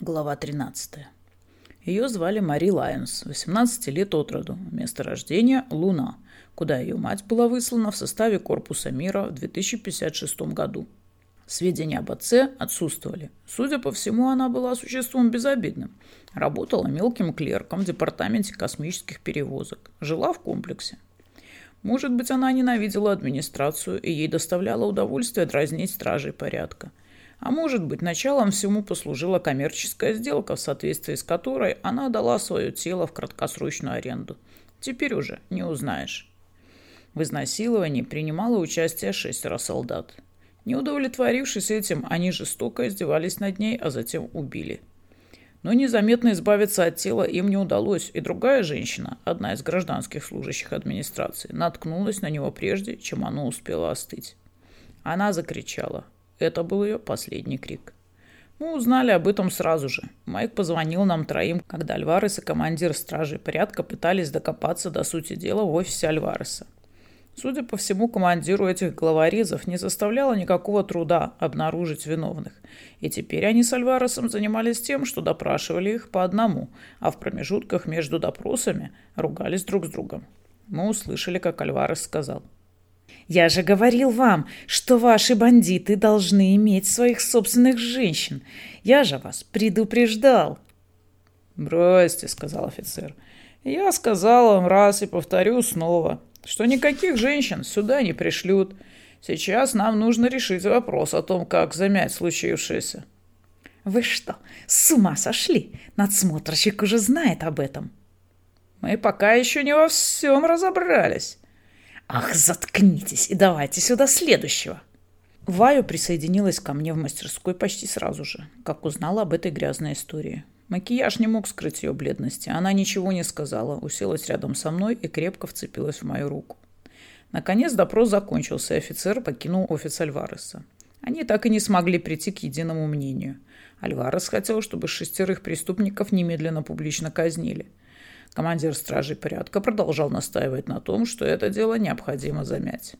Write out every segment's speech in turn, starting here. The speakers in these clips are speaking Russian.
Глава 13. Ее звали Мари Лайонс, 18 лет от роду, место рождения – Луна, куда ее мать была выслана в составе Корпуса мира в 2056 году. Сведения об отце отсутствовали. Судя по всему, она была существом безобидным. Работала мелким клерком в департаменте космических перевозок. Жила в комплексе. Может быть, она ненавидела администрацию, и ей доставляло удовольствие дразнить стражей порядка – а может быть, началом всему послужила коммерческая сделка, в соответствии с которой она дала свое тело в краткосрочную аренду. Теперь уже не узнаешь. В изнасиловании принимало участие шестеро солдат. Не удовлетворившись этим, они жестоко издевались над ней, а затем убили. Но незаметно избавиться от тела им не удалось, и другая женщина, одна из гражданских служащих администрации, наткнулась на него прежде, чем оно успело остыть. Она закричала – это был ее последний крик. Мы узнали об этом сразу же. Майк позвонил нам троим, когда Альварес и командир стражи порядка пытались докопаться до сути дела в офисе Альвареса. Судя по всему, командиру этих главорезов не составляло никакого труда обнаружить виновных. И теперь они с Альваресом занимались тем, что допрашивали их по одному, а в промежутках между допросами ругались друг с другом. Мы услышали, как Альварес сказал – я же говорил вам, что ваши бандиты должны иметь своих собственных женщин. Я же вас предупреждал. Бросьте, сказал офицер. Я сказал вам раз и повторю снова, что никаких женщин сюда не пришлют. Сейчас нам нужно решить вопрос о том, как замять случившееся. Вы что, с ума сошли? Надсмотрщик уже знает об этом. Мы пока еще не во всем разобрались. «Ах, заткнитесь и давайте сюда следующего!» Ваю присоединилась ко мне в мастерской почти сразу же, как узнала об этой грязной истории. Макияж не мог скрыть ее бледности. Она ничего не сказала, уселась рядом со мной и крепко вцепилась в мою руку. Наконец допрос закончился, и офицер покинул офис Альвареса. Они так и не смогли прийти к единому мнению. Альварес хотел, чтобы шестерых преступников немедленно публично казнили – Командир стражей порядка продолжал настаивать на том, что это дело необходимо замять.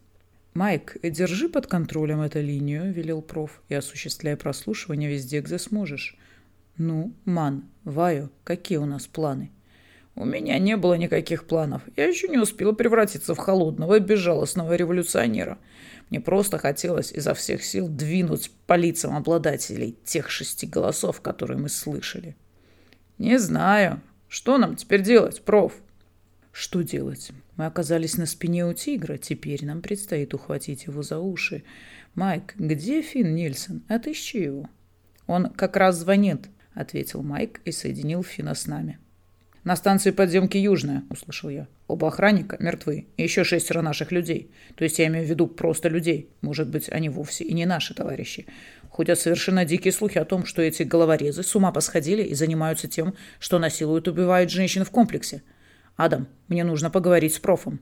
«Майк, держи под контролем эту линию», — велел проф, — «и осуществляй прослушивание везде, где сможешь». «Ну, Ман, Ваю, какие у нас планы?» «У меня не было никаких планов. Я еще не успела превратиться в холодного и безжалостного революционера. Мне просто хотелось изо всех сил двинуть по лицам обладателей тех шести голосов, которые мы слышали». «Не знаю», что нам теперь делать, проф? Что делать? Мы оказались на спине у тигра, теперь нам предстоит ухватить его за уши. Майк, где Финн Нильсон? Отыщи его. Он как раз звонит, ответил Майк и соединил Фина с нами. «На станции подземки Южная», — услышал я. «Оба охранника мертвы, и еще шестеро наших людей. То есть я имею в виду просто людей. Может быть, они вовсе и не наши товарищи. Ходят совершенно дикие слухи о том, что эти головорезы с ума посходили и занимаются тем, что насилуют и убивают женщин в комплексе. Адам, мне нужно поговорить с профом».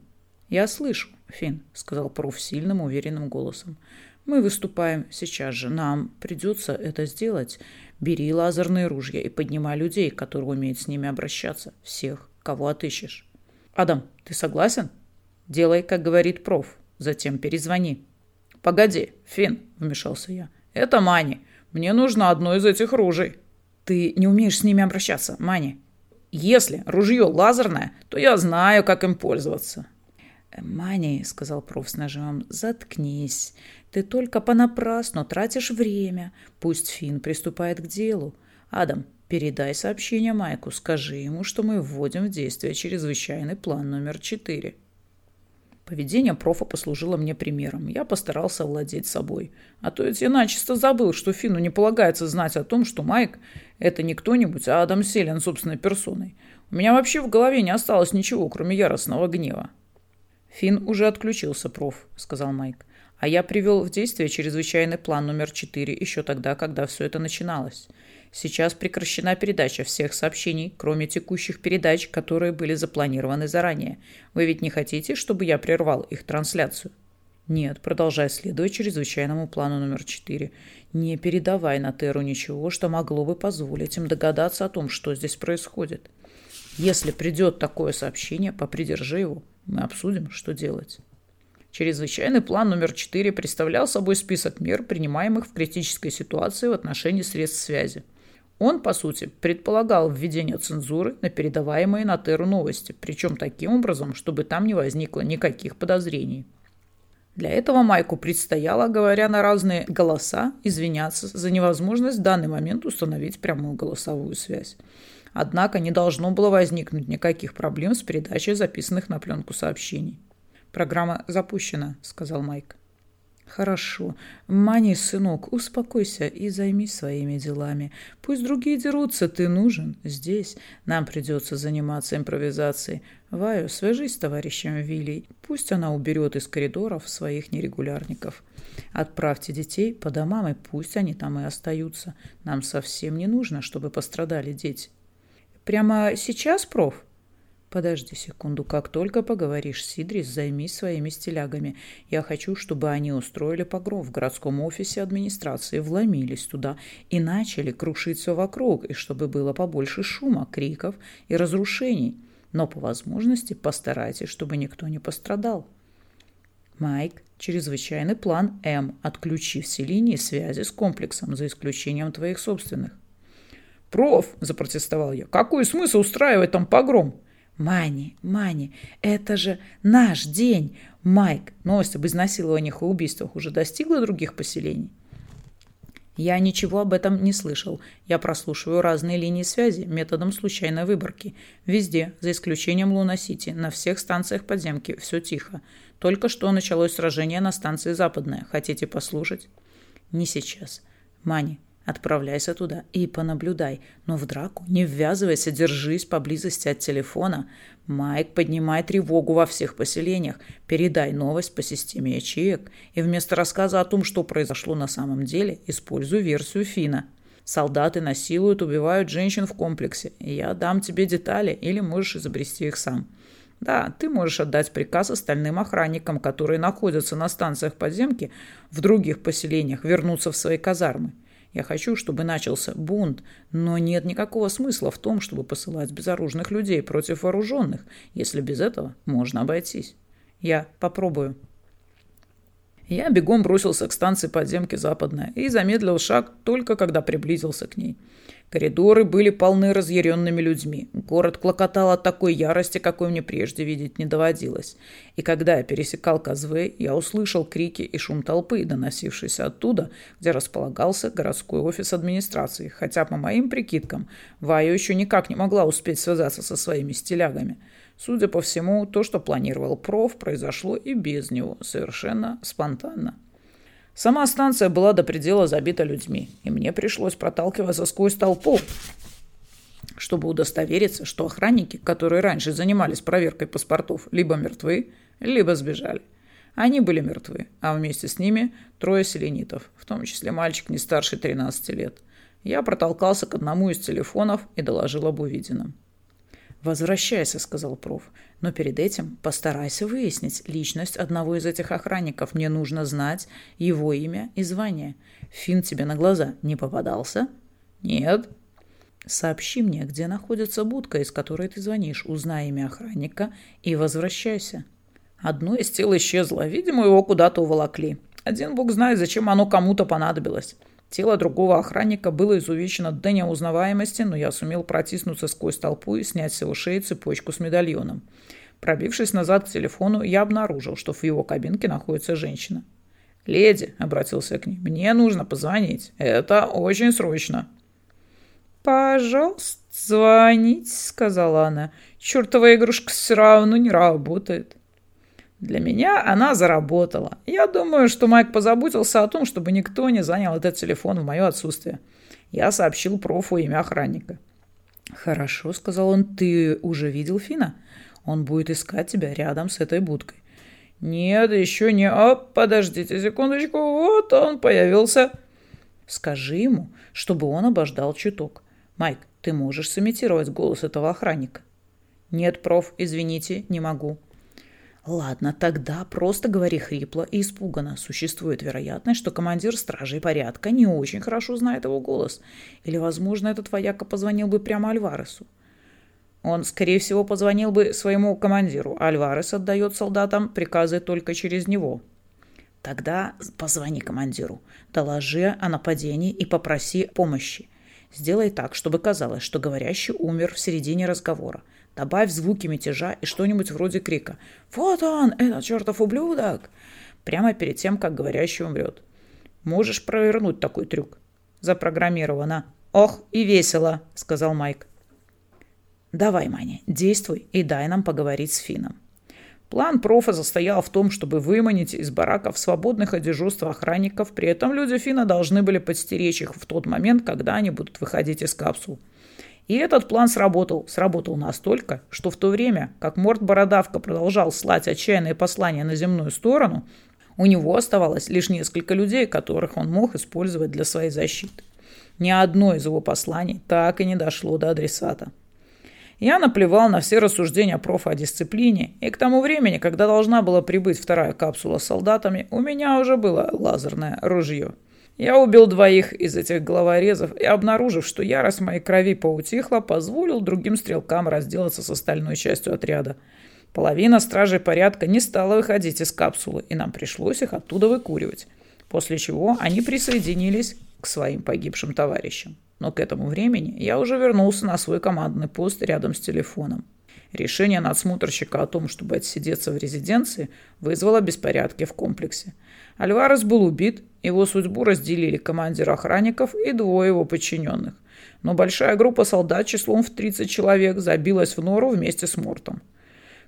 «Я слышу, Фин, сказал проф сильным, уверенным голосом. «Мы выступаем сейчас же. Нам придется это сделать. Бери лазерные ружья и поднимай людей, которые умеют с ними обращаться. Всех, кого отыщешь. Адам, ты согласен? Делай, как говорит проф. Затем перезвони. Погоди, Фин, вмешался я. Это Мани. Мне нужно одно из этих ружей. Ты не умеешь с ними обращаться, Мани. Если ружье лазерное, то я знаю, как им пользоваться. «Мани», — сказал проф с нажимом, — «заткнись. Ты только понапрасну тратишь время. Пусть Финн приступает к делу. Адам, передай сообщение Майку. Скажи ему, что мы вводим в действие чрезвычайный план номер четыре». Поведение профа послужило мне примером. Я постарался овладеть собой. А то ведь я начисто забыл, что Фину не полагается знать о том, что Майк – это не кто-нибудь, а Адам Селин собственной персоной. У меня вообще в голове не осталось ничего, кроме яростного гнева. «Финн уже отключился, проф», — сказал Майк. «А я привел в действие чрезвычайный план номер четыре еще тогда, когда все это начиналось. Сейчас прекращена передача всех сообщений, кроме текущих передач, которые были запланированы заранее. Вы ведь не хотите, чтобы я прервал их трансляцию?» «Нет, продолжай следовать чрезвычайному плану номер четыре. Не передавай на Теру ничего, что могло бы позволить им догадаться о том, что здесь происходит. Если придет такое сообщение, попридержи его». Мы обсудим, что делать. Чрезвычайный план номер 4 представлял собой список мер, принимаемых в критической ситуации в отношении средств связи. Он, по сути, предполагал введение цензуры на передаваемые на Терру новости, причем таким образом, чтобы там не возникло никаких подозрений. Для этого Майку предстояло, говоря на разные голоса, извиняться за невозможность в данный момент установить прямую голосовую связь. Однако не должно было возникнуть никаких проблем с передачей записанных на пленку сообщений. «Программа запущена», — сказал Майк. «Хорошо. Мани, сынок, успокойся и займись своими делами. Пусть другие дерутся, ты нужен здесь. Нам придется заниматься импровизацией. Ваю, свяжись с товарищем Вилли. Пусть она уберет из коридоров своих нерегулярников. Отправьте детей по домам, и пусть они там и остаются. Нам совсем не нужно, чтобы пострадали дети». «Прямо сейчас, проф?» Подожди секунду, как только поговоришь с Сидрис, займись своими стилягами. Я хочу, чтобы они устроили погром в городском офисе администрации, вломились туда и начали крушить все вокруг, и чтобы было побольше шума, криков и разрушений. Но по возможности постарайтесь, чтобы никто не пострадал. Майк, чрезвычайный план М. Отключи все линии связи с комплексом, за исключением твоих собственных. «Проф!» – запротестовал я. «Какой смысл устраивать там погром?» Мани, Мани, это же наш день. Майк, новость об изнасилованиях и убийствах уже достигла других поселений? Я ничего об этом не слышал. Я прослушиваю разные линии связи методом случайной выборки. Везде, за исключением Луна-Сити, на всех станциях подземки, все тихо. Только что началось сражение на станции Западная. Хотите послушать? Не сейчас. Мани, Отправляйся туда и понаблюдай, но в драку не ввязывайся, держись поблизости от телефона. Майк, поднимай тревогу во всех поселениях, передай новость по системе ячеек и вместо рассказа о том, что произошло на самом деле, используй версию Фина. Солдаты насилуют, убивают женщин в комплексе. Я дам тебе детали или можешь изобрести их сам. Да, ты можешь отдать приказ остальным охранникам, которые находятся на станциях подземки в других поселениях, вернуться в свои казармы. Я хочу, чтобы начался бунт, но нет никакого смысла в том, чтобы посылать безоружных людей против вооруженных, если без этого можно обойтись. Я попробую. Я бегом бросился к станции подземки «Западная» и замедлил шаг только когда приблизился к ней. Коридоры были полны разъяренными людьми. Город клокотал от такой ярости, какой мне прежде видеть не доводилось. И когда я пересекал Казвей, я услышал крики и шум толпы, доносившийся оттуда, где располагался городской офис администрации, хотя, по моим прикидкам, Вайо еще никак не могла успеть связаться со своими стилягами. Судя по всему, то, что планировал проф, произошло и без него, совершенно спонтанно. Сама станция была до предела забита людьми, и мне пришлось проталкиваться сквозь толпу, чтобы удостовериться, что охранники, которые раньше занимались проверкой паспортов, либо мертвы, либо сбежали. Они были мертвы, а вместе с ними трое селенитов, в том числе мальчик не старше 13 лет. Я протолкался к одному из телефонов и доложил об увиденном. «Возвращайся», — сказал проф. «Но перед этим постарайся выяснить личность одного из этих охранников. Мне нужно знать его имя и звание. Фин тебе на глаза не попадался?» «Нет». «Сообщи мне, где находится будка, из которой ты звонишь. Узнай имя охранника и возвращайся». Одно из тел исчезло. Видимо, его куда-то уволокли. Один бог знает, зачем оно кому-то понадобилось. Тело другого охранника было изувечено до неузнаваемости, но я сумел протиснуться сквозь толпу и снять с его шеи цепочку с медальоном. Пробившись назад к телефону, я обнаружил, что в его кабинке находится женщина. «Леди», — обратился к ней, — «мне нужно позвонить. Это очень срочно». «Пожалуйста, звоните», — сказала она. «Чертова игрушка все равно не работает». Для меня она заработала. Я думаю, что Майк позаботился о том, чтобы никто не занял этот телефон в мое отсутствие. Я сообщил профу имя охранника. «Хорошо», — сказал он, — «ты уже видел Фина? Он будет искать тебя рядом с этой будкой». «Нет, еще не... О, подождите секундочку, вот он появился». «Скажи ему, чтобы он обождал чуток. Майк, ты можешь сымитировать голос этого охранника?» «Нет, проф, извините, не могу». Ладно, тогда просто говори хрипло и испуганно. Существует вероятность, что командир стражей порядка не очень хорошо знает его голос. Или, возможно, этот вояка позвонил бы прямо Альваресу. Он, скорее всего, позвонил бы своему командиру. Альварес отдает солдатам приказы только через него. Тогда позвони командиру, доложи о нападении и попроси помощи. Сделай так, чтобы казалось, что говорящий умер в середине разговора. Добавь звуки мятежа и что-нибудь вроде крика «Вот он, этот чертов ублюдок!» прямо перед тем, как говорящий умрет. Можешь провернуть такой трюк. Запрограммировано. «Ох, и весело», — сказал Майк. «Давай, Маня, действуй и дай нам поговорить с Фином». План профа состоял в том, чтобы выманить из бараков свободных от охранников, при этом люди Фина должны были подстеречь их в тот момент, когда они будут выходить из капсул. И этот план сработал. Сработал настолько, что в то время, как Морт Бородавка продолжал слать отчаянные послания на земную сторону, у него оставалось лишь несколько людей, которых он мог использовать для своей защиты. Ни одно из его посланий так и не дошло до адресата. Я наплевал на все рассуждения профа о дисциплине, и к тому времени, когда должна была прибыть вторая капсула с солдатами, у меня уже было лазерное ружье. Я убил двоих из этих головорезов и, обнаружив, что ярость моей крови поутихла, позволил другим стрелкам разделаться с остальной частью отряда. Половина стражей порядка не стала выходить из капсулы, и нам пришлось их оттуда выкуривать. После чего они присоединились к своим погибшим товарищам. Но к этому времени я уже вернулся на свой командный пост рядом с телефоном. Решение надсмотрщика о том, чтобы отсидеться в резиденции, вызвало беспорядки в комплексе. Альварес был убит, его судьбу разделили командир охранников и двое его подчиненных. Но большая группа солдат числом в 30 человек забилась в нору вместе с Мортом.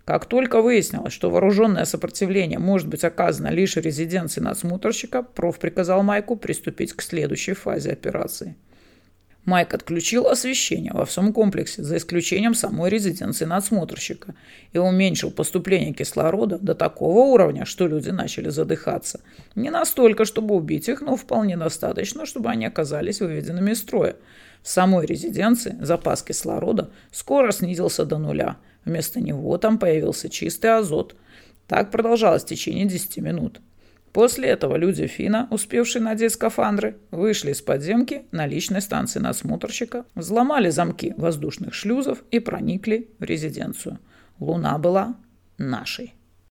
Как только выяснилось, что вооруженное сопротивление может быть оказано лишь резиденции надсмотрщика, проф приказал Майку приступить к следующей фазе операции. Майк отключил освещение во всем комплексе, за исключением самой резиденции надсмотрщика, и уменьшил поступление кислорода до такого уровня, что люди начали задыхаться. Не настолько, чтобы убить их, но вполне достаточно, чтобы они оказались выведенными из строя. В самой резиденции запас кислорода скоро снизился до нуля – Вместо него там появился чистый азот. Так продолжалось в течение 10 минут. После этого люди Фина, успевшие надеть скафандры, вышли из подземки на личной станции надсмотрщика, взломали замки воздушных шлюзов и проникли в резиденцию. Луна была нашей.